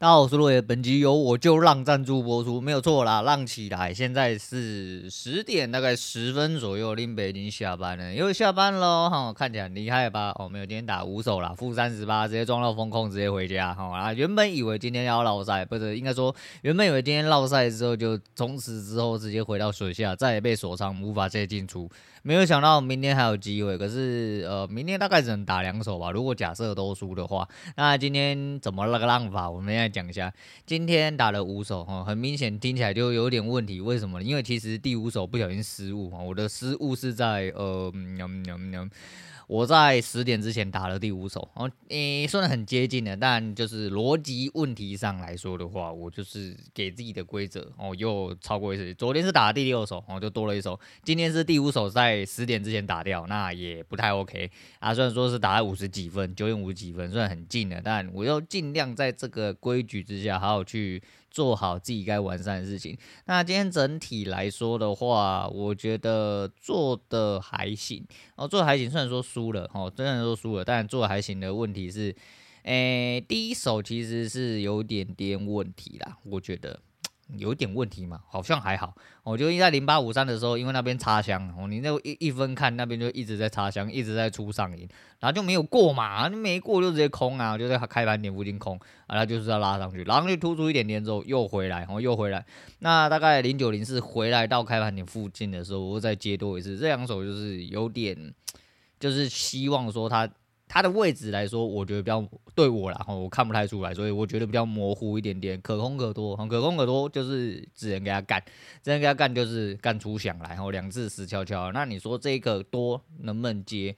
大家好，我是洛爷，本集由我就让赞助播出，没有错啦，让起来。现在是十点，大概十分左右，林北已经下班了，又下班喽，哈，看起来很厉害吧？哦，没有，今天打五手啦，负三十八，直接撞到风控，直接回家，哈啊！原本以为今天要落赛，不是，应该说原本以为今天落赛之后就从此之后直接回到水下，再也被锁仓，无法再进出。没有想到明天还有机会，可是呃，明天大概只能打两手吧。如果假设都输的话，那今天怎么那个浪法？我们现在讲一下。今天打了五手，哈，很明显听起来就有点问题。为什么呢？因为其实第五手不小心失误，我的失误是在呃，我在十点之前打了第五手，哦，诶，算很接近的，但就是逻辑问题上来说的话，我就是给自己的规则哦，又超过一次。昨天是打了第六手，哦，就多了一手。今天是第五手，在十点之前打掉，那也不太 OK 啊。虽然说是打在五十几分，九点五十几分，算很近了，但我又尽量在这个规矩之下，好好去。做好自己该完善的事情。那今天整体来说的话，我觉得做的还行。哦，做的还行，虽然说输了，哦，虽然说输了，但做的还行的问题是，诶、第一手其实是有点点问题啦，我觉得。有点问题嘛，好像还好。我就在零八五三的时候，因为那边插箱，哦，你那一一分看那边就一直在插箱，一直在出上影，然后就没有过嘛，没过就直接空啊，就在开盘点附近空，啊，他就是要拉上去，然后就突出一点点之后又回来，然哦，又回来。那大概零九零四回来到开盘点附近的时候，我再接多一次。这两手就是有点，就是希望说它。它的位置来说，我觉得比较对我啦，我看不太出来，所以我觉得比较模糊一点点，可空可多，可空可多就是只能给他干，只能给他干就是干出响来，然后两次死翘翘。那你说这个多能不能接？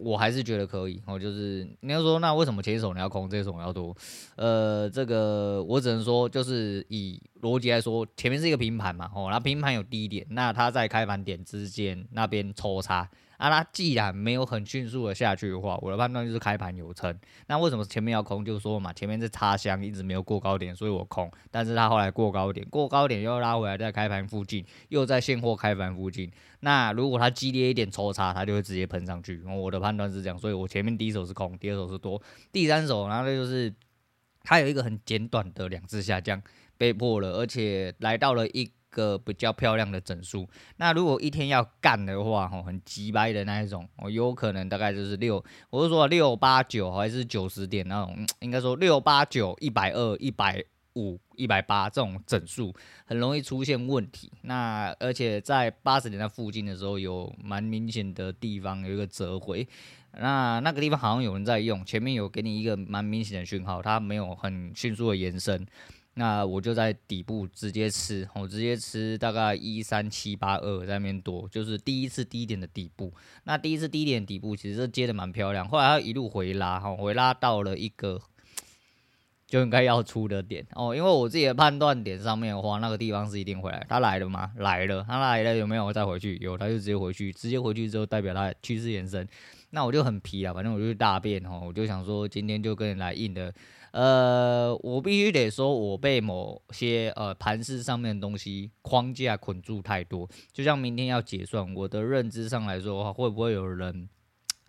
我还是觉得可以，哦，就是你要说那为什么前一手你要空，这一手你要多？呃，这个我只能说就是以逻辑来说，前面是一个平盘嘛，哦，那平盘有低点，那它在开盘点之间那边抽插。啊，它既然没有很迅速的下去的话，我的判断就是开盘有撑。那为什么前面要空？就是说嘛，前面是插箱，一直没有过高点，所以我空。但是他后来过高点，过高点又拉回来，在开盘附近，又在现货开盘附近。那如果它激烈一点抽插，它就会直接喷上去。我的判断是这样，所以我前面第一手是空，第二手是多，第三手然后就是它有一个很简短的两次下降，被迫了，而且来到了一。个比较漂亮的整数，那如果一天要干的话，吼，很急掰的那一种，哦，有可能大概就是六，我是说六八九还是九十点那种，应该说六八九一百二一百五一百八这种整数，很容易出现问题。那而且在八十点那附近的时候，有蛮明显的地方有一个折回，那那个地方好像有人在用，前面有给你一个蛮明显的讯号，它没有很迅速的延伸。那我就在底部直接吃，我直接吃大概一三七八二在那边多，就是第一次低点的底部。那第一次低点底部其实接的蛮漂亮，后来它一路回拉，哈，回拉到了一个就应该要出的点哦。因为我自己的判断点上面的话，那个地方是一定回来。它来了吗？来了，它来了有没有再回去？有，它就直接回去，直接回去之后代表它趋势延伸。那我就很皮啊，反正我就去大便哦，我就想说今天就跟人来硬的。呃，我必须得说，我被某些呃盘势上面的东西框架捆住太多。就像明天要结算，我的认知上来说的话，会不会有人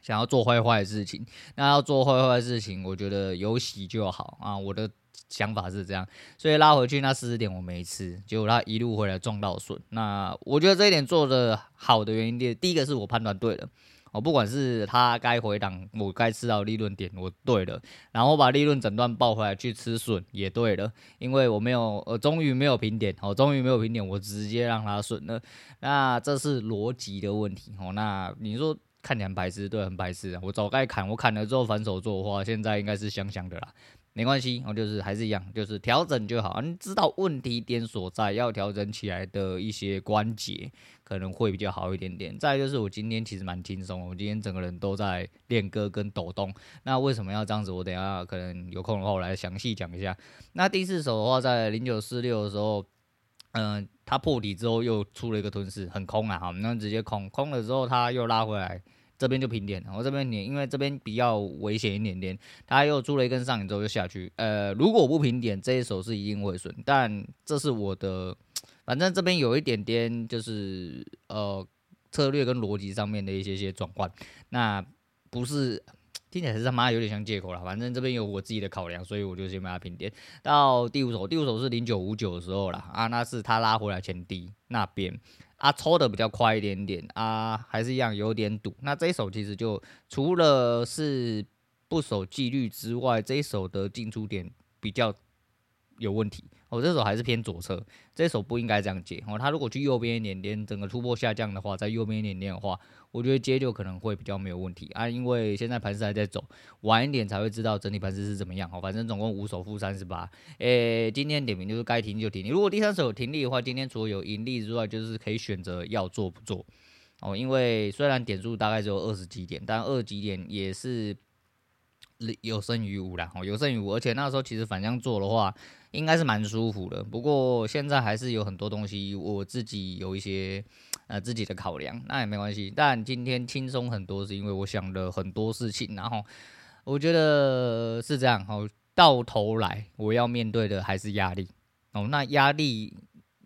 想要做坏坏的事情？那要做坏坏的事情，我觉得有喜就好啊。我的想法是这样，所以拉回去那四十点我没吃，结果他一路回来撞到笋。那我觉得这一点做的好的原因，第第一个是我判断对了。我不管是他该回档，我该吃到利润点，我对了，然后把利润整段报回来去吃笋也对了，因为我没有，呃，终于没有平点，哦，终于没有平点，我直接让他损了，那这是逻辑的问题，哦，那你说看起来很白痴，对，很白痴啊，我早该砍，我砍了之后反手做的话，现在应该是香香的啦。没关系，我就是还是一样，就是调整就好。你知道问题点所在，要调整起来的一些关节可能会比较好一点点。再就是我今天其实蛮轻松，我今天整个人都在练歌跟抖动。那为什么要这样子？我等下可能有空的话，我来详细讲一下。那第四手的话，在零九四六的时候，嗯、呃，它破底之后又出了一个吞噬，很空啊，好，那直接空空了之后，它又拉回来。这边就平点，我这边点，因为这边比较危险一点点，它又出了一根上影之后就下去。呃，如果不平点，这一手是一定会损，但这是我的，反正这边有一点点就是呃策略跟逻辑上面的一些些转换，那不是听起来是他妈有点像借口啦。反正这边有我自己的考量，所以我就先把它平点到第五手。第五手是零九五九的时候啦，啊，那是他拉回来前低那边啊，抽的比较快一点点啊，还是一样有点赌。那这一手其实就除了是不守纪律之外，这一手的进出点比较有问题。我、哦、这手还是偏左侧，这手不应该这样接。哦，他如果去右边一点点，整个突破下降的话，在右边一点点的话，我觉得接就可能会比较没有问题啊。因为现在盘势还在走，晚一点才会知道整体盘势是怎么样。哦，反正总共五手负三十八。诶，今天点名就是该停就停。如果第三手有停利的话，今天除了有盈利之外，就是可以选择要做不做。哦，因为虽然点数大概只有二十几点，但二十几点也是有胜于无啦。哦，有胜于无，而且那时候其实反向做的话。应该是蛮舒服的，不过现在还是有很多东西，我自己有一些呃自己的考量，那也没关系。但今天轻松很多，是因为我想了很多事情，然后我觉得是这样。哦，到头来我要面对的还是压力哦。那压力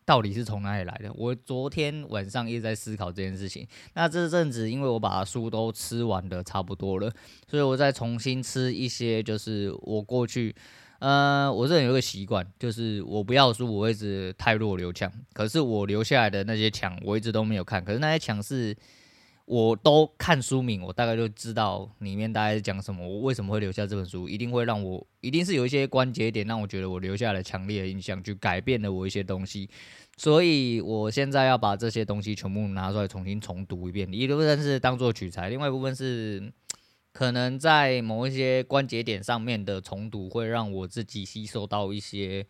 到底是从哪里来的？我昨天晚上一直在思考这件事情。那这阵子因为我把书都吃完的差不多了，所以我再重新吃一些，就是我过去。呃，我这人有一个习惯，就是我不要书，我一直太弱留强。可是我留下来的那些强，我一直都没有看。可是那些强是，我都看书名，我大概就知道里面大概是讲什么。我为什么会留下这本书？一定会让我，一定是有一些关节点让我觉得我留下了强烈的印象，去改变了我一些东西。所以我现在要把这些东西全部拿出来重新重读一遍，一部分是当做取材，另外一部分是。可能在某一些关节点上面的重读，会让我自己吸收到一些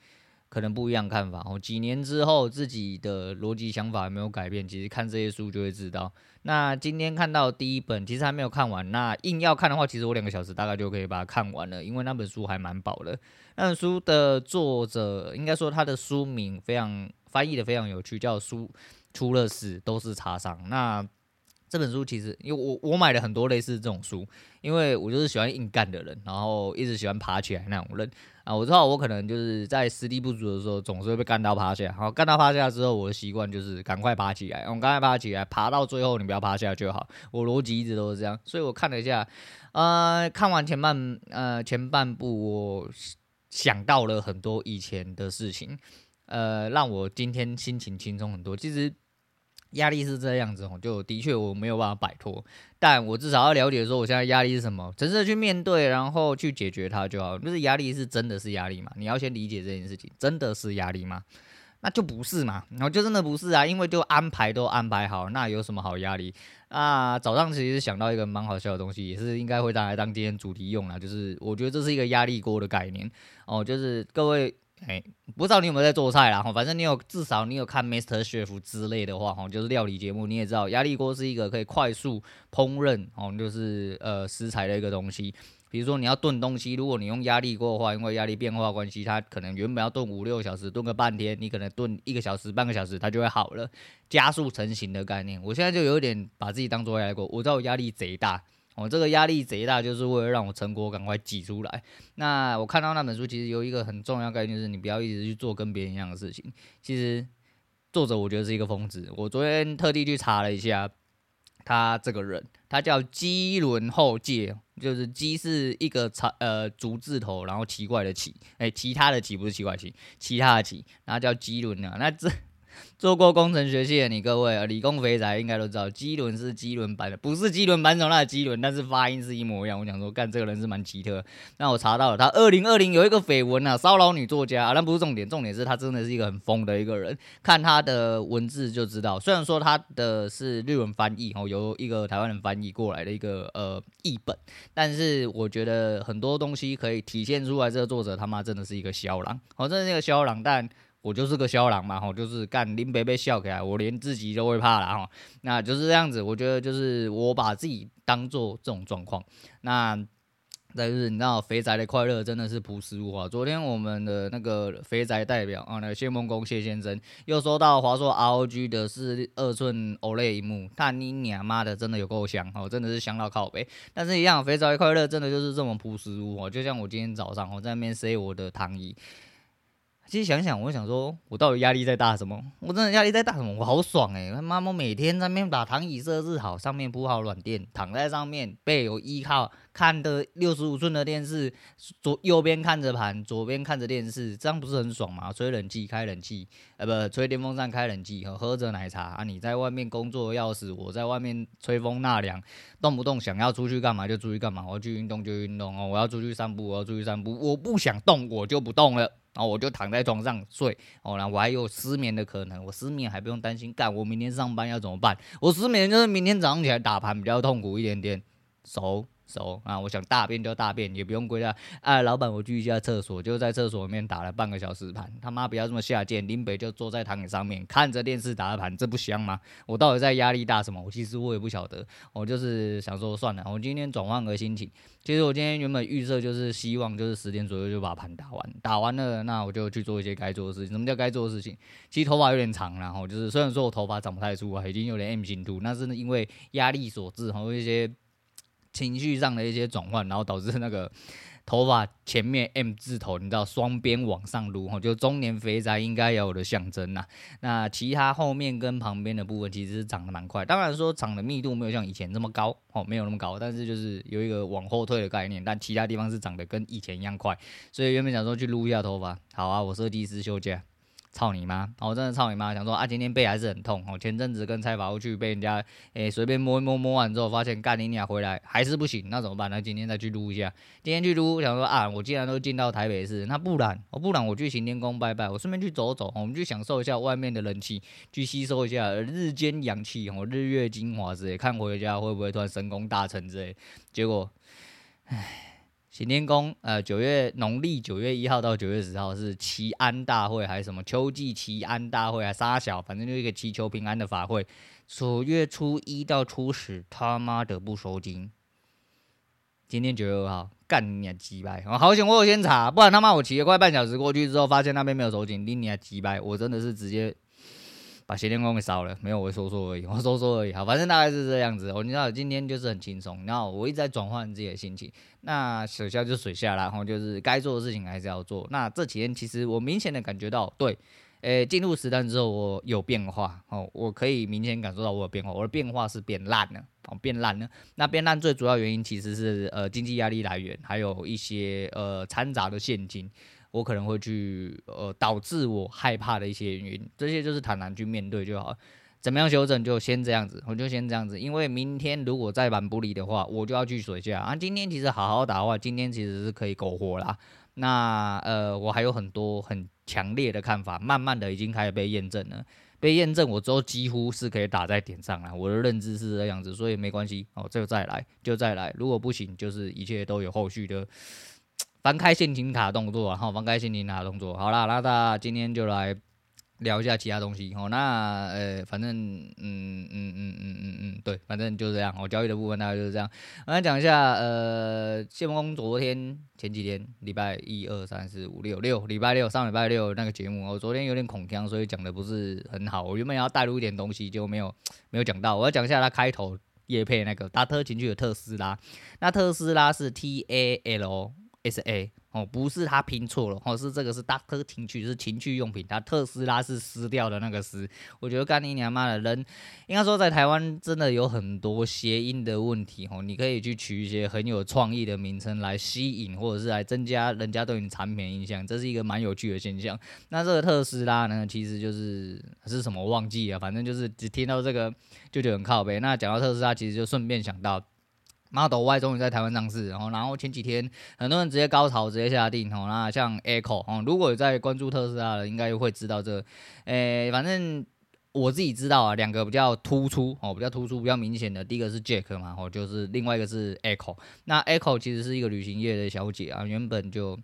可能不一样看法。哦，几年之后自己的逻辑想法没有改变？其实看这些书就会知道。那今天看到第一本，其实还没有看完。那硬要看的话，其实我两个小时大概就可以把它看完了，因为那本书还蛮薄的。那本书的作者应该说他的书名非常翻译的非常有趣，叫“书出了事都是擦伤”。那这本书其实，因为我我买了很多类似这种书，因为我就是喜欢硬干的人，然后一直喜欢爬起来那种人啊。我知道我可能就是在实力不足的时候，总是会被干到趴下。然后干到趴下之后，我的习惯就是赶快爬起来。我赶快爬起来，爬到最后你不要趴下就好。我逻辑一直都是这样，所以我看了一下，呃，看完前半呃前半部，我想到了很多以前的事情，呃，让我今天心情轻松很多。其实。压力是这样子哦，就的确我没有办法摆脱，但我至少要了解说我现在压力是什么，诚实的去面对，然后去解决它就好。就是压力是真的是压力嘛？你要先理解这件事情，真的是压力吗？那就不是嘛，然后就真的不是啊，因为就安排都安排好，那有什么好压力啊？早上其实想到一个蛮好笑的东西，也是应该会拿来当今天主题用啦，就是我觉得这是一个压力锅的概念哦，就是各位。哎，不知道你有没有在做菜啦？哈，反正你有，至少你有看 Master Chef 之类的话，哈，就是料理节目，你也知道压力锅是一个可以快速烹饪，哦，就是呃食材的一个东西。比如说你要炖东西，如果你用压力锅的话，因为压力变化关系，它可能原本要炖五六个小时，炖个半天，你可能炖一个小时、半个小时，它就会好了，加速成型的概念。我现在就有点把自己当做压力锅，我知道我压力贼大。我、这个压力贼大，就是为了让我成果赶快挤出来。那我看到那本书，其实有一个很重要概念，就是你不要一直去做跟别人一样的事情。其实作者我觉得是一个疯子。我昨天特地去查了一下，他这个人，他叫矶轮后介，就是基是一个草呃竹字头，然后奇怪的奇，哎，其他的奇不是奇怪奇，其他的奇，然后叫矶轮啊，那这。做过工程学系的你各位啊，理工肥宅应该都知道，机轮是机轮版的，不是机轮版手那的机轮，但是发音是一模一样。我想说，干这个人是蛮奇特。那我查到了，他二零二零有一个绯闻啊，骚扰女作家啊，那不是重点，重点是他真的是一个很疯的一个人。看他的文字就知道，虽然说他的是日文翻译哦，由一个台湾人翻译过来的一个呃译本，但是我觉得很多东西可以体现出来，这个作者他妈真的是一个肖郎，哦，真的是一个肖郎，但。我就是个肖狼嘛，吼，就是干林北被笑起来，我连自己都会怕了，吼，那就是这样子。我觉得就是我把自己当做这种状况，那再就是你知道，肥宅的快乐真的是朴实无华。昨天我们的那个肥宅代表啊，那个谢梦工谢先生又收到华硕 ROG 的是二寸 OLED 屏幕，他你娘妈的真的有够香，哦，真的是香到靠背。但是一样，肥宅的快乐真的就是这么朴实无华。就像我今天早上我在那边塞我的躺椅。其实想想，我想说，我到底压力在大什么？我真的压力在大什么？我好爽哎！他妈，我每天在那边把躺椅设置好，上面铺好软垫，躺在上面，背有依靠，看的六十五寸的电视，左右边看着盘，左边看着电视，这样不是很爽吗？吹冷气，开冷气，呃，不，吹电风扇，开冷气，喝喝着奶茶啊！你在外面工作要死，我在外面吹风纳凉，动不动想要出去干嘛就出去干嘛，我要去运动就运动哦，我要出去散步我要出去散步，我不想动我就不动了。然后我就躺在床上睡，哦，然后我还有失眠的可能，我失眠还不用担心，干我明天上班要怎么办？我失眠就是明天早上起来打盘比较痛苦一点点，熟。熟啊！我想大便就大便，也不用归家。哎、老板，我去一下厕所，就在厕所里面打了半个小时盘。他妈不要这么下贱！林北就坐在躺椅上面看着电视打了盘，这不香吗？我到底在压力大什么？我其实我也不晓得。我就是想说算了，我今天转换个心情。其实我今天原本预设就是希望就是十点左右就把盘打完，打完了那我就去做一些该做的事情。什么叫该做的事情？其实头发有点长，然后就是虽然说我头发长不太出啊，已经有点 M 型秃，那是因为压力所致，然后一些。情绪上的一些转换，然后导致那个头发前面 M 字头，你知道双边往上撸，就中年肥宅应该有的象征呐。那其他后面跟旁边的部分其实是长得蛮快，当然说长的密度没有像以前这么高哦，没有那么高，但是就是有一个往后退的概念。但其他地方是长得跟以前一样快，所以原本想说去撸一下头发，好啊，我设计师休假。操你妈！我、哦、真的操你妈！想说啊，今天背还是很痛。哦、前阵子跟蔡法务去被人家诶随便摸一摸，摸完之后发现干你俩回来还是不行，那怎么办？那今天再去撸一下。今天去撸，想说啊，我既然都进到台北市，那不然我、不然我去行天宫拜拜，我顺便去走走，我们去享受一下外面的冷气，去吸收一下日间阳气，哦，日月精华之类，看回家会不会突然神功大成之类。结果，唉。行天宫，呃，九月农历九月一号到九月十号是祈安大会，还是什么秋季祈安大会，还杀小，反正就一个祈求平安的法会。九月初一到初十，他妈的不收金。今天九月二号，干你娘鸡掰！我好险，我有先查，不然他妈我骑了快半小时过去之后，发现那边没有收金，你娘鸡掰！我真的是直接。把行天宫给烧了，没有，我说说而已，我说说而已。好，反正大概是这样子。我你知道，今天就是很轻松，然后我一直在转换自己的心情。那水下就水下啦，然后就是该做的事情还是要做。那这几天其实我明显的感觉到，对，诶，进入实战之后我有变化哦，我可以明显感受到我有变化，我的变化是变烂了哦，变烂了。那变烂最主要原因其实是呃经济压力来源，还有一些呃掺杂的现金。我可能会去，呃，导致我害怕的一些原因，这些就是坦然去面对就好。怎么样修正就先这样子，我就先这样子。因为明天如果再蛮不理的话，我就要去水下啊。今天其实好好打的话，今天其实是可以苟活啦。那呃，我还有很多很强烈的看法，慢慢的已经开始被验证了。被验证，我之后几乎是可以打在点上了。我的认知是这样子，所以没关系哦，就再来，就再来。如果不行，就是一切都有后续的。翻开陷阱卡动作，然后，翻开陷阱卡动作，好啦，那大家今天就来聊一下其他东西，好，那呃，反正，嗯嗯嗯嗯嗯嗯，对，反正就是这样，我交易的部分大概就是这样。我来讲一下，呃，谢梦工昨天前几天，礼拜一二三四五六六，礼拜六上礼拜六那个节目，我昨天有点恐慌，所以讲的不是很好。我原本要带入一点东西，就没有没有讲到。我要讲一下它开头叶配那个搭特情趣的特斯拉，那特斯拉是 T A L。S A 哦，不是他拼错了哦，是这个是 Doctor 情趣，是情趣用品。他特斯拉是撕掉的那个撕。我觉得干你娘妈的人，应该说在台湾真的有很多谐音的问题哦。你可以去取一些很有创意的名称来吸引，或者是来增加人家对你产品印象，这是一个蛮有趣的现象。那这个特斯拉呢，其实就是是什么忘记了，反正就是只听到这个就觉得很靠北。那讲到特斯拉，其实就顺便想到。Model Y 终于在台湾上市，然后，然后前几天很多人直接高潮，直接下定哦。那像 Echo 哦，如果有在关注特斯拉的，应该会知道这，诶，反正我自己知道啊，两个比较突出哦，比较突出、比较明显的，第一个是 Jack 嘛，哦，就是另外一个是 Echo。那 Echo 其实是一个旅行业的小姐啊，原本就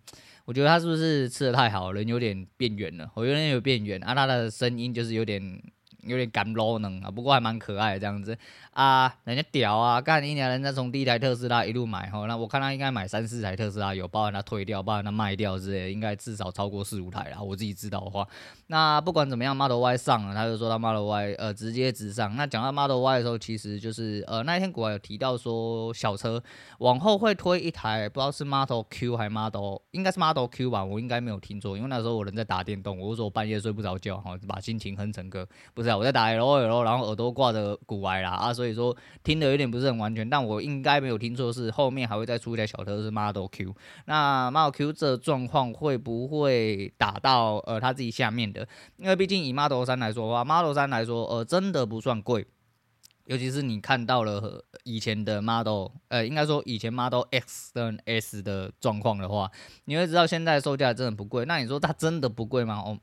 我觉得她是不是吃的太好，人有点变圆了，我有点有变圆啊，她的声音就是有点。有点干 low 呢啊，不过还蛮可爱的这样子啊，人家屌啊，干一年人家从第一台特斯拉一路买吼，那我看他应该买三四台特斯拉有，包含他退掉，包含他卖掉之类，应该至少超过四五台啦。我自己知道的话，那不管怎么样，Model Y 上了，他就说他 Model Y 呃直接直上。那讲到 Model Y 的时候，其实就是呃那一天国外有提到说小车往后会推一台，不知道是 Model Q 还是 Model，应该是 Model Q 吧，我应该没有听错，因为那时候我人在打电动，我说我半夜睡不着觉哈，把心情哼成歌，不是啊，我在打 L O L，然后耳朵挂着古玩啦啊，所以说听得有点不是很完全，但我应该没有听错，是后面还会再出一台小车是 Model Q，那 Model Q 这状况会不会打到呃他自己下面的？因为毕竟以 Model 3来说的话，Model 3来说呃真的不算贵。尤其是你看到了以前的 Model，呃，应该说以前 Model X 跟 S 的状况的话，你会知道现在售价真的不贵。那你说它真的不贵吗？哦，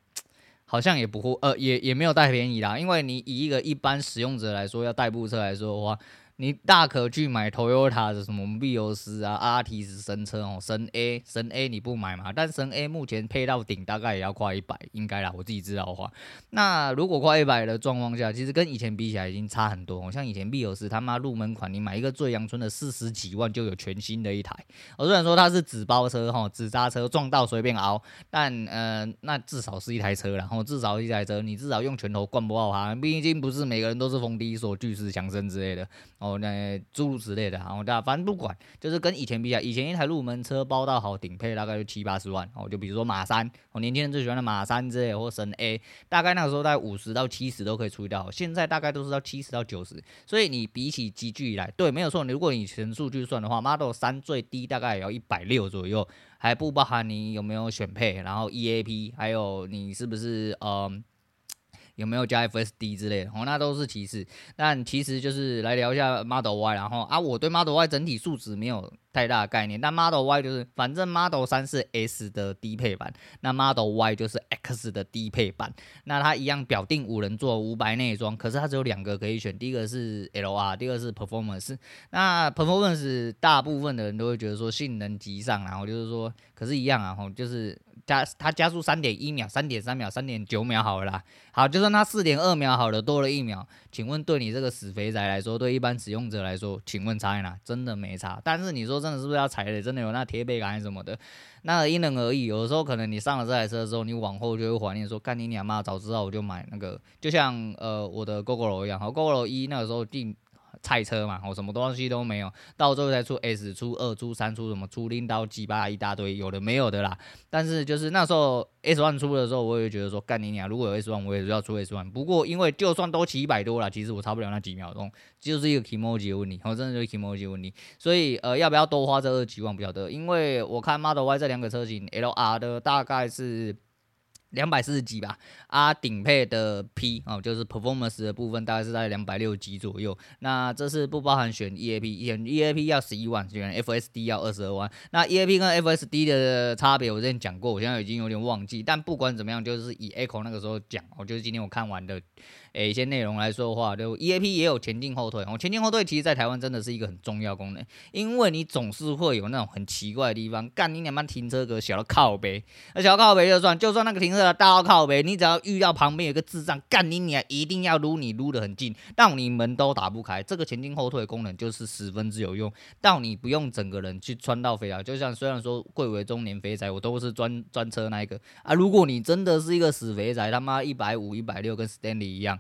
好像也不会，呃，也也没有太便宜啦。因为你以一个一般使用者来说，要代步车来说的话。你大可去买 Toyota 的什么必欧斯啊、阿提斯神车哦，神 A 神 A 你不买嘛？但神 A 目前配到顶大概也要快一百，应该啦，我自己知道的话。那如果快一百的状况下，其实跟以前比起来已经差很多。像以前必欧斯他妈入门款，你买一个最阳春的四十几万就有全新的一台。我虽然说它是纸包车哈，纸扎车撞到随便凹，但呃那至少是一台车啦，然后至少一台车，你至少用拳头灌不爆它。毕竟不是每个人都是冯迪索、巨石强森之类的。哦，那诸如此类的，然后大家反正不管，就是跟以前比较，以前一台入门车包到好顶配大概就七八十万，哦，就比如说马三，哦，年轻人最喜欢的马三之类，或神 A，大概那个时候大概五十到七十都可以出掉，现在大概都是到七十到九十，所以你比起级距以来，对，没有错，你如果你全数据算的话，Model 三最低大概也要一百六左右，还不包含你有没有选配，然后 EAP，还有你是不是嗯。有没有加 FSD 之类的？哦，那都是其次。但其实就是来聊一下 Model Y，然后啊，我对 Model Y 整体数值没有太大概念。但 Model Y 就是，反正 Model 3是 S 的低配版，那 Model Y 就是 X 的低配版。那它一样表定五人座五百内装，可是它只有两个可以选，第一个是 LR，第二个是 Performance。那 Performance 大部分的人都会觉得说性能极上，然后就是说，可是一样啊，吼，就是。加它加速三点一秒、三点三秒、三点九秒好了。好，就算它四点二秒好了，多了一秒。请问对你这个死肥宅来说，对一般使用者来说，请问差在哪？真的没差。但是你说真的是不是要踩雷？真的有那贴背感还是什么的？那因人而异。有的时候可能你上了这台车之后，你往后就会怀念说，干你娘妈，早知道我就买那个。就像呃我的 Gogoro 一样，好 Gogoro 一那个时候定。菜车嘛，我什么东西都没有，到最后才出 S 出二出三出什么出拎刀鸡巴一大堆，有的没有的啦。但是就是那时候 S One 出的时候，我也觉得说干你娘，如果有 S One，我也是要出 S One。不过因为就算都骑一百多了，其实我差不了那几秒钟，就是一个 kimoji 的问题，我真的就是 kimoji 问题。所以呃，要不要多花这二十几万不晓得，因为我看 Model Y 这两个车型，LR 的大概是。两百四十几吧，啊，顶配的 P 哦，就是 performance 的部分大概是在两百六十几左右。那这是不包含选 EAP，选 EAP 要十一万，选 FSD 要二十二万。那 EAP 跟 FSD 的差别我之前讲过，我现在已经有点忘记。但不管怎么样，就是以 Echo 那个时候讲，我就是今天我看完的。诶，一些内容来说的话，就 EAP 也有前进后退。哦，前进后退其实，在台湾真的是一个很重要功能，因为你总是会有那种很奇怪的地方，干你两班停车格小到靠北，那小到靠北就算，就算那个停车格大到靠北，你只要遇到旁边有个智障，干你俩一定要撸你撸得很近，到你门都打不开。这个前进后退功能就是十分之有用，到你不用整个人去穿到飞啊。就像虽然说贵为中年肥宅，我都是专专车那一个啊。如果你真的是一个死肥宅，他妈一百五、一百六跟 Stanley 一样。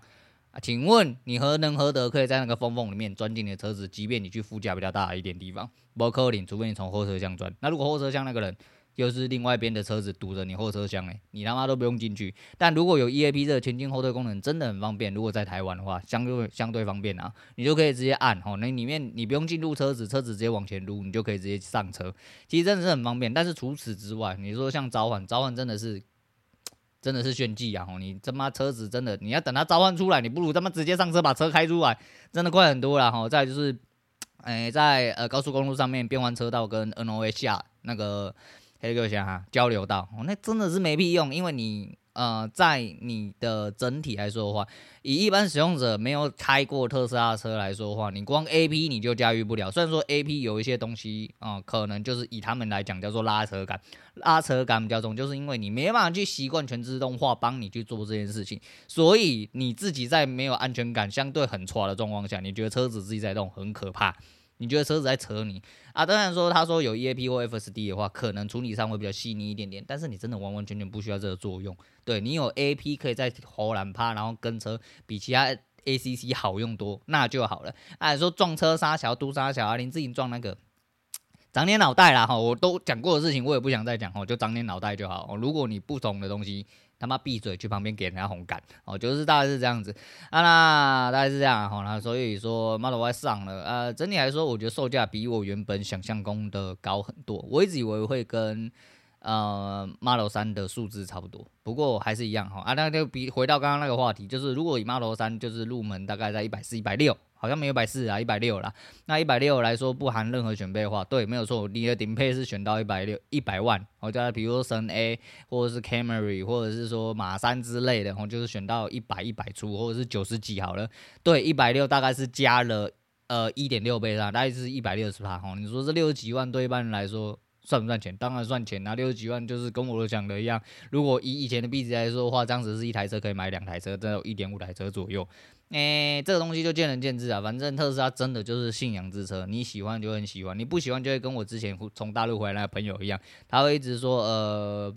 请问你何能何德可以在那个缝缝里面钻进你的车子？即便你去副驾比较大一点地方，不可能，除非你从后车厢钻。那如果后车厢那个人又是另外一边的车子堵着你后车厢诶，你他妈都不用进去。但如果有 EAP 这个前进后退功能，真的很方便。如果在台湾的话，相对相对方便啊，你就可以直接按哦，那里面你不用进入车子，车子直接往前撸，你就可以直接上车。其实真的是很方便。但是除此之外，你说像召唤，召唤真的是。真的是炫技啊！吼，你他妈车子真的，你要等他召唤出来，你不如他妈直接上车把车开出来，真的快很多了哈。再就是，哎、在呃高速公路上面变换车道跟 NOA 下那个黑个想哈交流道，那真的是没屁用，因为你呃，在你的整体来说的话，以一般使用者没有开过特斯拉车来说的话，你光 A P 你就驾驭不了。虽然说 A P 有一些东西啊、可能就是以他们来讲叫做拉扯感，拉扯感比较重，就是因为你没办法去习惯全自动化帮你去做这件事情，所以你自己在没有安全感、相对很差的状况下，你觉得车子自己在动很可怕。你觉得车子在扯你啊？当然说，他说有 EAP 或 FSD 的话，可能处理上会比较细腻一点点。但是你真的完完全全不需要这个作用。对，你有 AP 可以在后栏趴，然后跟车比其他 ACC 好用多，那就好了。啊，说撞车杀小、都杀小啊，你自己撞那个，长点脑袋啦哈！我都讲过的事情，我也不想再讲哈，就长点脑袋就好。如果你不懂的东西，他妈闭嘴，去旁边给人家红杆哦，就是大概是这样子。啊，那大概是这样哈，那所以说 Model Y 上了，呃，整体来说，我觉得售价比我原本想象中的高很多，我一直以为会跟呃 Model 3的数字差不多，不过还是一样哈，啊，那就比回到刚刚那个话题，就是如果以 Model 3就是入门大概在一百四、一百六。好像没有一百四啊，一百六啦。那一百六来说不含任何选配的话，对，没有错。你的顶配是选到一百六一百万，我叫比如说神 A 或者是 Camry 或者是说马三之类的，我就是选到一百一百出或者是九十几好了。对，一百六大概是加了呃一点六倍啦，大概是一百六十趴。哈，你说这六十几万对一般人来说算不算钱？当然算钱啊，六十几万就是跟我讲的一样。如果以以前的币值来说的话，当时是一台车可以买两台车，都有一点五台车左右。诶、这个东西就见仁见智啊。反正特斯拉真的就是信仰之车，你喜欢就很喜欢，你不喜欢就会跟我之前从大陆回来的朋友一样，他会一直说，呃，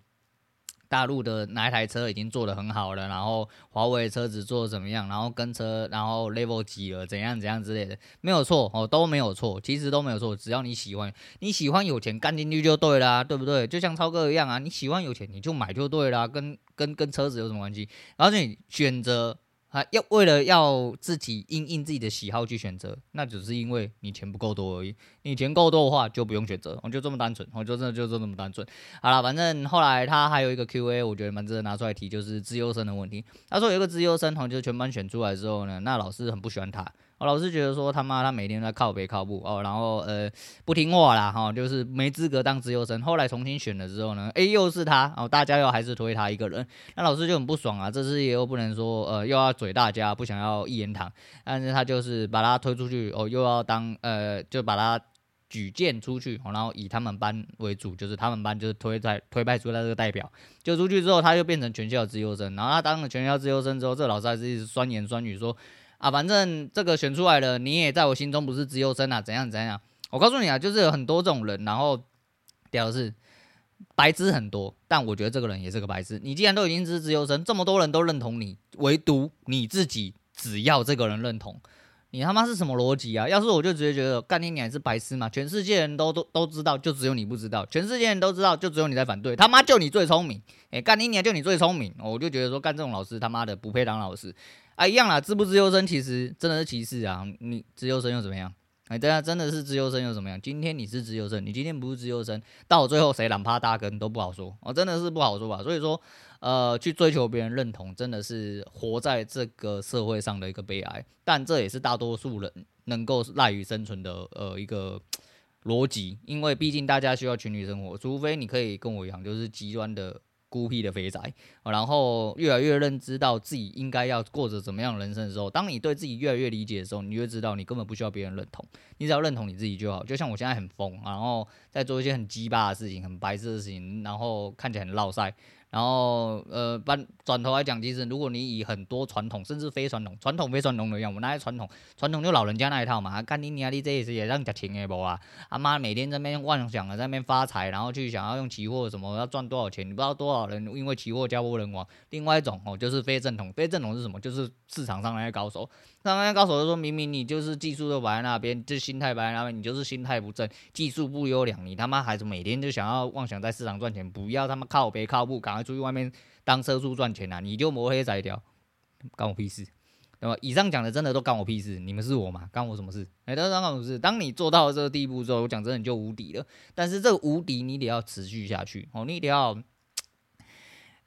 大陆的哪一台车已经做得很好了，然后华为车子做得怎么样，然后跟车，然后 level 几了，怎样怎样之类的，没有错哦，都没有错，其实都没有错，只要你喜欢，你喜欢有钱干进去就对啦，对不对？就像超哥一样啊，你喜欢有钱你就买就对啦，跟跟跟车子有什么关系？而且选择。啊，要为了要自己因应自己的喜好去选择，那只是因为你钱不够多而已。你钱够多的话，就不用选择，我就这么单纯，我就真的就这么单纯。好了，反正后来他还有一个 Q&A，我觉得蛮值得拿出来提，就是资优生的问题。他说有一个资优生，就全班选出来之后呢，那老师很不喜欢他。我老是觉得说他妈他每天在靠北靠步哦，然后呃不听话啦哈，就是没资格当资优生。后来重新选了之后呢，诶又是他哦，大家又还是推他一个人，那老师就很不爽啊。这次也又不能说呃又要嘴大家，不想要一言堂，但是他就是把他推出去哦，又要当呃就把他举荐出去，然后以他们班为主，就是他们班就是推在推派出来这个代表，就出去之后他又变成全校资优生，然后他当了全校资优生之后，这老师还是一直酸言酸语说。啊，反正这个选出来了，你也在我心中不是资优生啊，怎样怎样？我告诉你啊，就是有很多这种人，然后屌的是白痴很多，但我觉得这个人也是个白痴。你既然都已经是资优生，这么多人都认同你，唯独你自己只要这个人认同，你他妈是什么逻辑啊？要是我就直接觉得干你你还是白痴嘛，全世界人都都都知道，就只有你不知道；全世界人都知道，就只有你在反对。他妈就你最聪明，哎，干你你就你最聪明，我就觉得说干这种老师他妈的不配当老师。啊，一样啦，资不资优生其实真的是歧视啊！你资优生又怎么样？哎，对啊，真的是资优生又怎么样？今天你是资优生，你今天不是资优生，到最后谁懒趴大根都不好说，哦，真的是不好说吧？所以说，呃，去追求别人认同，真的是活在这个社会上的一个悲哀。但这也是大多数人能够赖于生存的呃一个逻辑，因为毕竟大家需要群体生活，除非你可以跟我一样，就是极端的。孤僻的肥宅，然后越来越认知到自己应该要过着怎么样的人生的时候，当你对自己越来越理解的时候，你就知道你根本不需要别人认同，你只要认同你自己就好。就像我现在很疯，然后在做一些很鸡巴的事情、很白痴的事情，然后看起来很落塞。然后，呃，搬转头来讲，其实如果你以很多传统甚至非传统、传统非传统的样，我们那些传统，传统就老人家那一套嘛，干你娘的这也是也让家庭的不啊？阿妈每天在那边妄想了，在那边发财，然后去想要用期货什么要赚多少钱，你不知道多少人因为期货家破人亡。另外一种哦，就是非正统，非正统是什么？就是市场上那些高手。那些高手就说明明你就是技术都摆在那边，就心态摆在那边，你就是心态不正，技术不优良，你他妈还是每天就想要妄想在市场赚钱，不要他妈靠别靠步，赶快出去外面当车叔赚钱啊！你就摸黑宰掉，关我屁事。那么以上讲的真的都关我屁事，你们是我吗？关我什么事？哎、欸，都关我什么事？当你做到了这个地步之后，我讲真的你就无敌了。但是这个无敌你得要持续下去哦，你得要。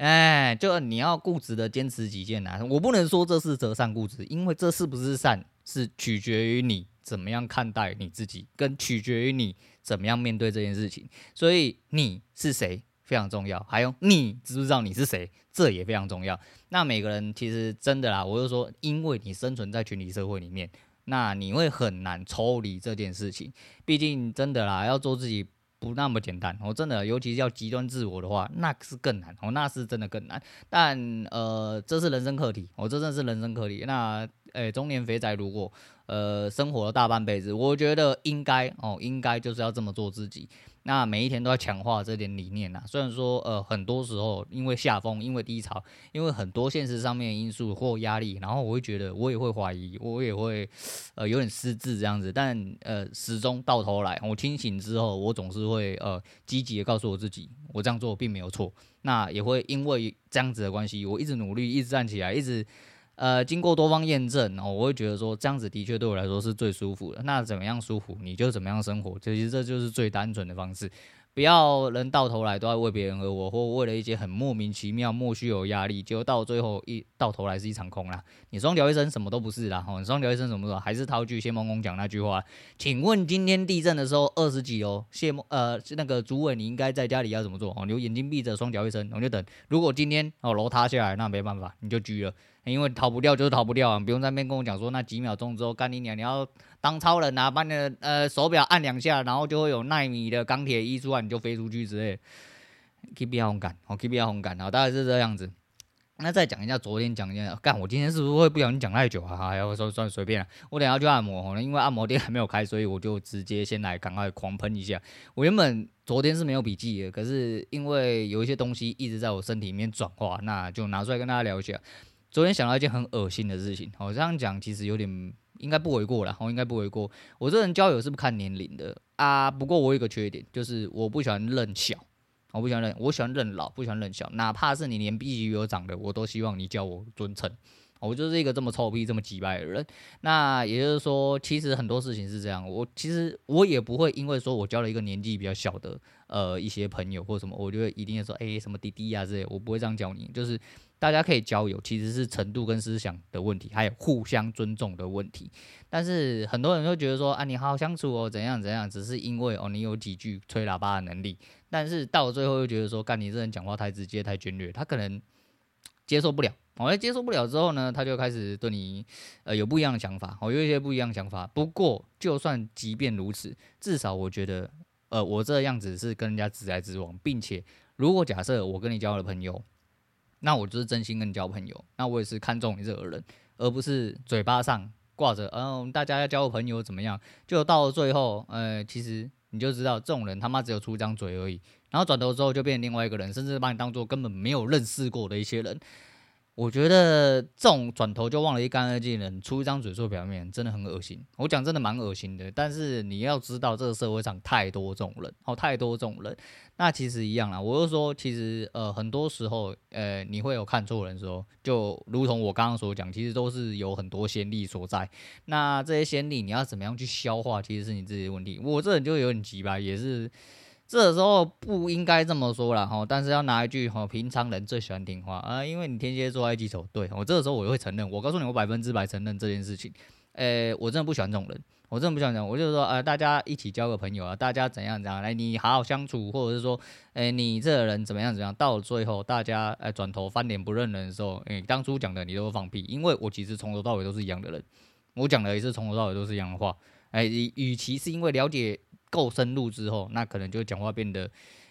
哎，就你要固执的坚持己见呐，我不能说这是择善固执，因为这是不是善是取决于你怎么样看待你自己，跟取决于你怎么样面对这件事情。所以你是谁，非常重要。还有你知不知道你是谁，这也非常重要。那每个人其实真的啦，我就说，因为你生存在群体社会里面，那你会很难抽离这件事情。毕竟真的啦，要做自己。不那么简单，我真的，尤其是要极端自我的话，那是更难，哦，那是真的更难。但呃，这是人生课题，我这真的是人生课题。那，诶，中年肥仔如果呃生活了大半辈子，我觉得应该哦，应该就是要这么做自己。那每一天都要强化这点理念呐、虽然说，呃，很多时候因为下风，因为低潮，因为很多现实上面的因素或压力，然后我会觉得，我也会怀疑，我也会，呃，有点失智这样子。但呃，始终到头来，我清醒之后，我总是会呃积极的告诉我自己，我这样做并没有错。那也会因为这样子的关系，我一直努力，一直站起来，一直。呃，经过多方验证，哦，我会觉得说这样子的确对我来说是最舒服的。那怎么样舒服，你就怎么样生活，其实这就是最单纯的方式。不要人到头来都在为别人而活，或为了一些很莫名其妙、莫须有压力，结果到最后一到头来是一场空啦。你双脚一伸，什么都不是啦。吼，你双脚一伸什么都还是套句谢孟恭讲那句话。请问今天地震的时候二十几哦，谢孟呃那个主委，你应该在家里要怎么做？哦，你眼睛闭着，双脚一伸，我就等。如果今天哦楼塌下来，那没办法，你就狙了。因为逃不掉就是逃不掉啊，不用在那边跟我讲说那几秒钟之后干你娘，你要当超人啊，把你的呃手表按两下，然后就会有奈米的钢铁衣出来，你就飞出去之类。Keep 比较红感，哦 Keep 比较红感，好大概是这样子。那再讲一下昨天讲一下，干我今天是不是会不小心讲太久啊？还要说算随便了，我等下去按摩，因为按摩店还没有开，所以我就直接先来赶快狂喷一下。我原本昨天是没有笔记的，可是因为有一些东西一直在我身体里面转化，那就拿出来跟大家聊一下。昨天想到一件很恶心的事情，我这样讲其实有点应该不为过了，我应该不为过。我这人交友是不看年龄的啊，不过我有一个缺点，就是我不喜欢认小，我不喜欢认，我喜欢认老，不喜欢认小，哪怕是你年纪比我长的，我都希望你叫我尊称。我就是一个这么臭屁、这么机掰的人。那也就是说，其实很多事情是这样，我其实我也不会因为说我交了一个年纪比较小的呃一些朋友或什么，我就会一定要说哎、什么弟弟啊之类，我不会这样教你，就是。大家可以交友，其实是程度跟思想的问题，还有互相尊重的问题。但是很多人都觉得说，啊，你好好相处哦，怎样怎样，只是因为哦，你有几句吹喇叭的能力。但是到了最后又觉得说，干你这人讲话太直接、太尖锐，他可能接受不了。我、哦、接受不了之后呢，他就开始对你呃有不一样的想法，我、有一些不一样的想法。不过就算即便如此，至少我觉得，呃，我这样子是跟人家直来直往，并且如果假设我跟你交了朋友。那我就是真心跟你交朋友，那我也是看中你这个人，而不是嘴巴上挂着，嗯，大家要交个朋友怎么样？就到了最后，呃，其实你就知道这种人他妈只有出一张嘴而已，然后转头之后就变成另外一个人，甚至把你当做根本没有认识过的一些人。我觉得这种转头就忘了一干二净的人，出一张嘴做表面，真的很恶心。我讲真的蛮恶心的，但是你要知道，这个社会上太多这种人，哦，太多这种人。那其实一样啦，我就说，其实呃，很多时候，呃，你会有看错人的时候，就如同我刚刚所讲，其实都是有很多先例所在。那这些先例，你要怎么样去消化，其实是你自己的问题。我这人就有点急吧，也是。这时候不应该这么说了哈，但是要拿一句哈，平常人最喜欢听话啊，因为你天蝎座爱记仇。对，我这个时候我会承认，我告诉你，我百分之百承认这件事情。诶，我真的不喜欢这种人，我真的不喜欢这种。我就是说，呃，大家一起交个朋友啊，大家怎样怎样来，你好好相处，或者是说，诶，你这个人怎么样怎么样，到了最后大家诶转头翻脸不认人的时候，诶，当初讲的你都放屁，因为我其实从头到尾都是一样的人，我讲的也是从头到尾都是一样的话。诶，与其是因为了解。够深入之后，那可能就讲话变得，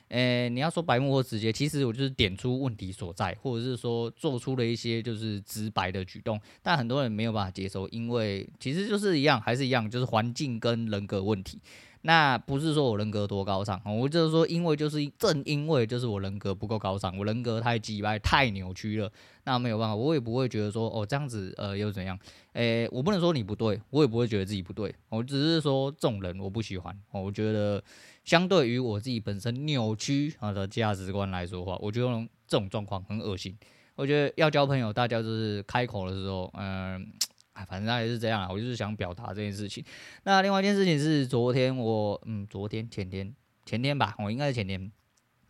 呃，你要说白目或直接，其实我就是点出问题所在，或者是说做出了一些就是直白的举动，但很多人没有办法接受，因为其实就是一样，还是一样，就是环境跟人格问题。那不是说我人格多高尚，我就是说，因为就是正因为就是我人格不够高尚，我人格太机掰、太扭曲了，那没有办法，我也不会觉得说哦这样子呃又怎样，诶、我不能说你不对，我也不会觉得自己不对，我只是说这种人我不喜欢，我觉得相对于我自己本身扭曲啊的价值观来说的话，我觉得这种状况很恶心。我觉得要交朋友，大家就是开口的时候，嗯、反正他也是这样啊，我就是想表达这件事情。那另外一件事情是昨天我，嗯，昨天前天前天吧，我应该是前天。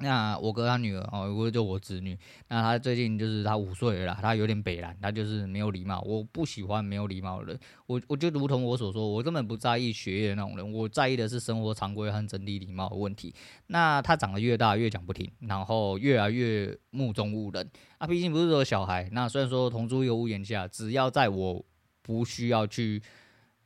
那我哥他女儿哦，我就我侄女。那他最近就是他五岁了啦，他有点北蓝，他就是没有礼貌。我不喜欢没有礼貌的人。我我就如同我所说，我根本不在意学业的那种人，我在意的是生活常规和整体礼貌的问题。那他长得越大越讲不听，然后越来越目中无人。啊，毕竟不是说小孩。那虽然说同住一个屋檐下，只要在我不需要去。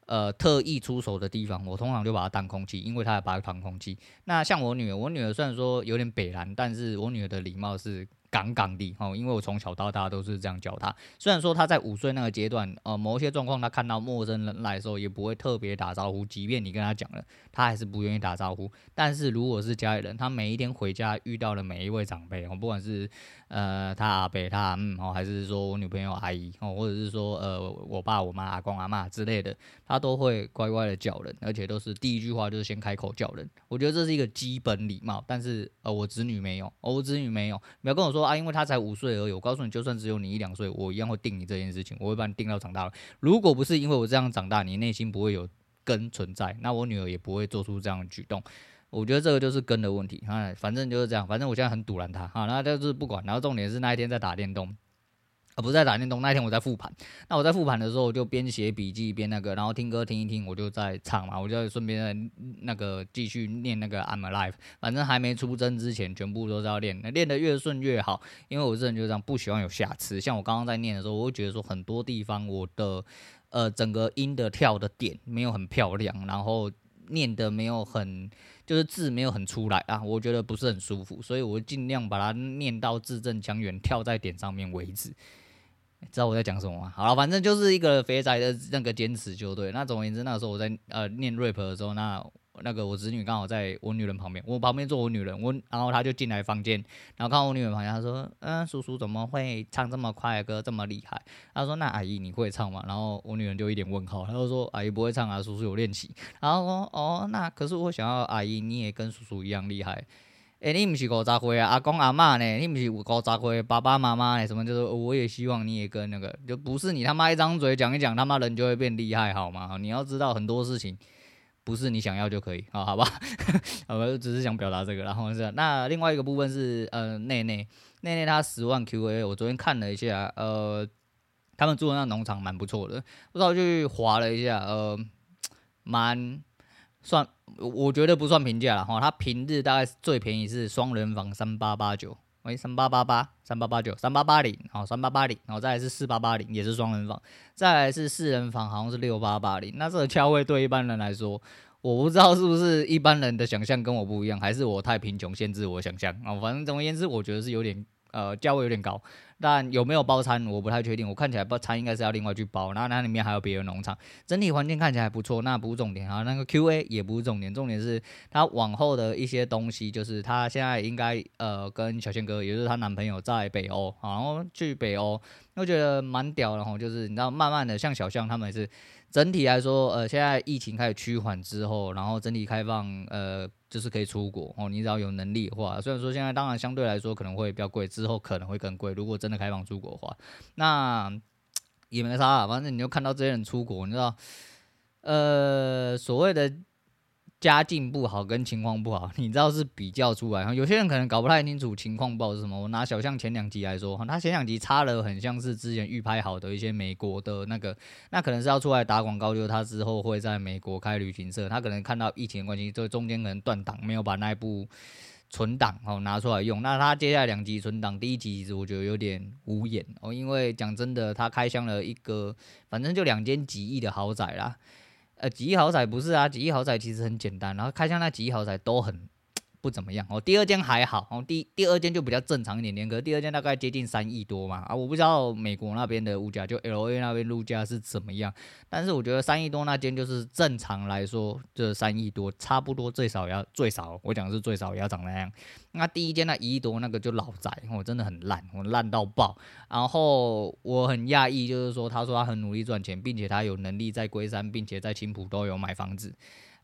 呃，特意出手的地方，我通常就把它当空气，因为它要把它当空气。那像我女儿，我女儿虽然说有点北烂，但是我女儿的礼貌是。杠杠的哦，因为我从小到大都是这样教他。虽然说他在五岁那个阶段，呃，某些状况他看到陌生人来的时候，也不会特别打招呼。即便你跟他讲了，他还是不愿意打招呼。但是如果是家里人，他每一天回家遇到的每一位长辈，哦，不管是呃他阿伯、他阿姆哦，还是说我女朋友阿姨哦，或者是说呃我爸、我妈、阿公、阿嬷之类的，他都会乖乖的叫人，而且都是第一句话就是先开口叫人。我觉得这是一个基本礼貌。但是呃，我子女没有，哦，我子女没有，不要跟我说。啊，因为他才五岁而已。我告诉你，就算只有你一两岁，我一样会定你这件事情，我会把你定到长大了。如果不是因为我这样长大，你内心不会有根存在，那我女儿也不会做出这样的举动。我觉得这个就是根的问题。哎，反正就是这样，反正我现在很赌烂他啊，那就是不管。然后重点是那一天在打电动。啊，不是在打电动，那一天我在复盘。那我在复盘的时候，我就边写笔记边那个，然后听歌听一听，我就在唱嘛，我就顺便在那个继续念那个 I'm Alive。反正还没出征之前，全部都是要练，练得越顺越好。因为我这人就这样，不喜欢有瑕疵。像我刚刚在念的时候，我会觉得说很多地方我的呃整个音的跳的点没有很漂亮，然后念的没有很就是字没有很出来啊，我觉得不是很舒服，所以我尽量把它念到字正腔圆，跳在点上面为止。知道我在讲什么吗？好了，反正就是一个肥宅的那个坚持就对。那总而言之，那个时候我在呃念 rap 的时候，那那个我侄女刚好在我女人旁边，我旁边坐我女人，我然后她就进来房间，然后看我女人旁边，她说：“嗯，叔叔怎么会唱这么快的歌，这么厉害？”她说：“那阿姨你会唱吗？”然后我女人就一脸问号，她就说：“阿姨不会唱啊，叔叔有练习。”然后说：“哦，那可是我想要阿姨你也跟叔叔一样厉害。”诶、你不是五十岁啊？阿公阿嬷呢？你不是五十岁爸爸妈妈呢？什么就是，我也希望你也跟那个，就不是你他妈一张嘴讲一讲，他妈人就会变厉害，好吗？你要知道很多事情不是你想要就可以，啊 好吧？我只是想表达这个，然后是那另外一个部分是呃，内内内内他十万 QA，我昨天看了一下，呃，他们住的那农场蛮不错的，我早去滑了一下，呃，蛮。算，我觉得不算平价了哈。它平日大概最便宜是双人房三八八九，喂，三八八八，三八八九，三八八零，好，三八八零，然后再来是四八八零，也是双人房，再来是四人房，好像是六八八零。那这个价位对一般人来说，我不知道是不是一般人的想象跟我不一样，还是我太贫穷限制我想象啊。反正总而言之，我觉得是有点。呃，价位有点高，但有没有包餐我不太确定。我看起来包餐应该是要另外去包，然后那里面还有别的农场，整体环境看起来不错。那不是重点啊，那个 QA 也不是重点，重点是他往后的一些东西，就是他现在应该呃跟小宪哥，也就是她男朋友在北欧，然后去北欧，我觉得蛮屌的哈。就是你知道，慢慢的像小象他们也是。整体来说，呃，现在疫情开始趋缓之后，然后整体开放，呃，就是可以出国哦。你只要有能力的话，虽然说现在当然相对来说可能会比较贵，之后可能会更贵。如果真的开放出国的话，那也没啥，反正你就看到这些人出国，你知道，呃，所谓的。家境不好跟情况不好，你知道是比较出来。有些人可能搞不太清楚情况不好是什么。我拿小象前两集来说，他前两集差了很像是之前预拍好的一些美国的那个，那可能是要出来打广告，就是他之后会在美国开旅行社。他可能看到疫情的关系，这中间可能断档，没有把那一部存档哦拿出来用。那他接下来两集存档，第一集其实我觉得有点无言哦，因为讲真的，他开箱了一个，反正就两间几亿的豪宅啦。呃，几亿豪宅不是啊，几亿豪宅其实很简单，然后开箱那几亿豪宅都很不怎么样哦。第二间还好哦，第第二间就比较正常一点点，可是第二间大概接近三亿多嘛啊，我不知道美国那边的物价，就 LA 那边物价是怎么样，但是我觉得三亿多那间就是正常来说，这三亿多差不多最少要最少，我讲是最少也要长那样。那第一间那一亿多那个就老宅，我真的很烂，我烂到爆。然后我很讶异，就是说他说他很努力赚钱，并且他有能力在龟山，并且在青浦都有买房子。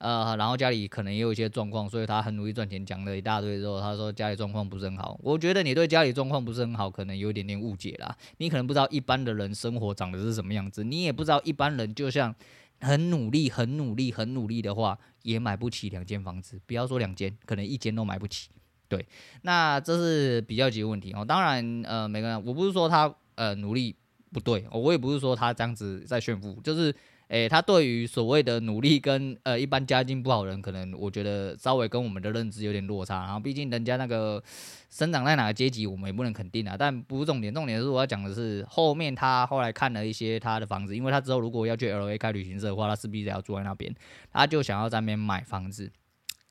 呃，然后家里可能也有一些状况，所以他很努力赚钱。讲了一大堆之后，他说家里状况不是很好。我觉得你对家里状况不是很好，可能有一点点误解啦。你可能不知道一般的人生活长得是什么样子，你也不知道一般人就像很努力、很努力、很努力的话，也买不起两间房子。不要说两间，可能一间都买不起。对，那这是比较级的问题哦。当然，呃，每个人我不是说他呃努力不对，我也不是说他这样子在炫富，就是。诶、他对于所谓的努力跟呃一般家境不好的人，可能我觉得稍微跟我们的认知有点落差。然后毕竟人家那个生长在哪个阶级，我们也不能肯定啊。但不是重点，重点是我要讲的是后面他后来看了一些他的房子，因为他之后如果要去 LA 开旅行社的话，他势必得要住在那边，他就想要在那边买房子。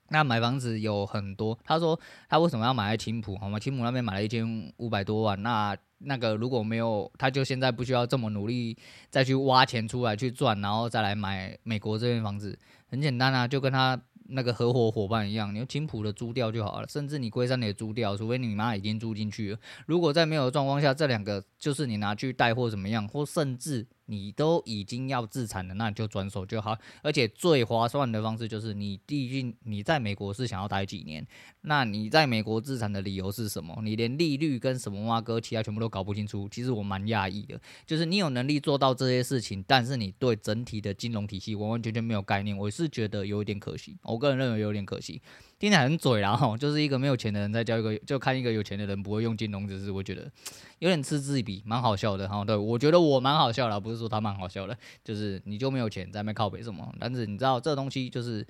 那买房子有很多，他说他为什么要买在青浦？好吗？青浦那边买了一间五百多万，那。那个如果没有，他就现在不需要这么努力再去挖钱出来去赚，然后再来买美国这边房子，很简单啊，就跟他。那个合伙伙伴一样，你用青浦的租掉就好了，甚至你龟山的也租掉，除非你妈已经住进去了。如果在没有状况下，这两个就是你拿去带货怎么样，或甚至你都已经要自产了，那你就转手就好。而且最划算的方式就是，你毕竟你在美国是想要待几年，那你在美国自产的理由是什么？你连利率跟什么挖哥其他全部都搞不清楚，其实我蛮讶异的。就是你有能力做到这些事情，但是你对整体的金融体系完完全全没有概念，我是觉得有点可惜。我个人认为有点可惜，听起来很嘴啦哈，就是一个没有钱的人在教一个，就看一个有钱的人不会用金融知识，我觉得有点嗤之以鼻，蛮好笑的哈。对，我觉得我蛮好笑的，不是说他蛮好笑的，就是你就没有钱在那靠北什么，但是你知道这东西就是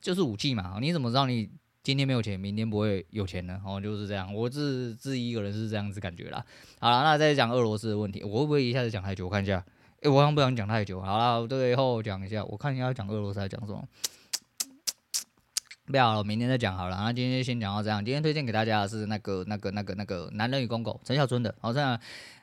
就是武器嘛，你怎么知道你今天没有钱，明天不会有钱呢？哦，就是这样，我自自己一个人是这样子感觉啦。好了，那再讲俄罗斯的问题，我会不会一下子讲太久？我看一下，诶、我好像不想讲太久。好了，最后讲一下，我看一下要讲俄罗斯还讲什么。不要了，明天再讲好了。那今天就先讲到这样。今天推荐给大家的是那个、那个、那个、那个《男人与公狗》，陈小春的。好像，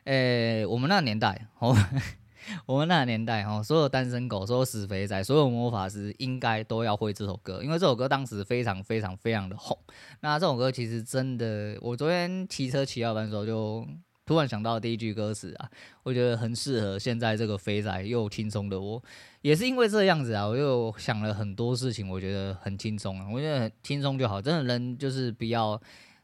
诶，我们那个年代，哦，我们那个年代，哦，所有单身狗、所有死肥仔、所有魔法师，应该都要会这首歌，因为这首歌当时非常、非常、非常的红。那这首歌其实真的，我昨天骑车骑到半的时候就。突然想到第一句歌词啊，我觉得很适合现在这个肥仔又轻松的我，也是因为这样子啊，我又想了很多事情，我觉得很轻松啊，我觉得很轻松就好，真的人就是不要，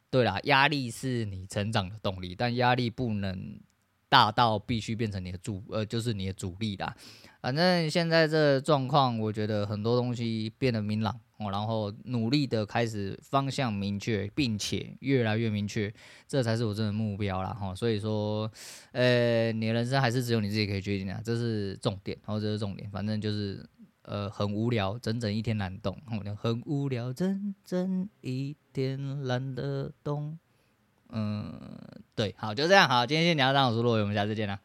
对啦，压力是你成长的动力，但压力不能大到必须变成你的主，呃，就是你的主力啦。反正现在这状况，我觉得很多东西变得明朗哦，然后努力的开始方向明确，并且越来越明确，这才是我真的目标啦哈。所以说，呃，你的人生还是只有你自己可以决定的，这是重点，然后这是重点。反正就是，呃，很无聊，整整一天懒动，很无聊，整整一天懒得动。嗯，对，好，就这样，好，今天先聊到这，我是洛伟，我们下次见啦。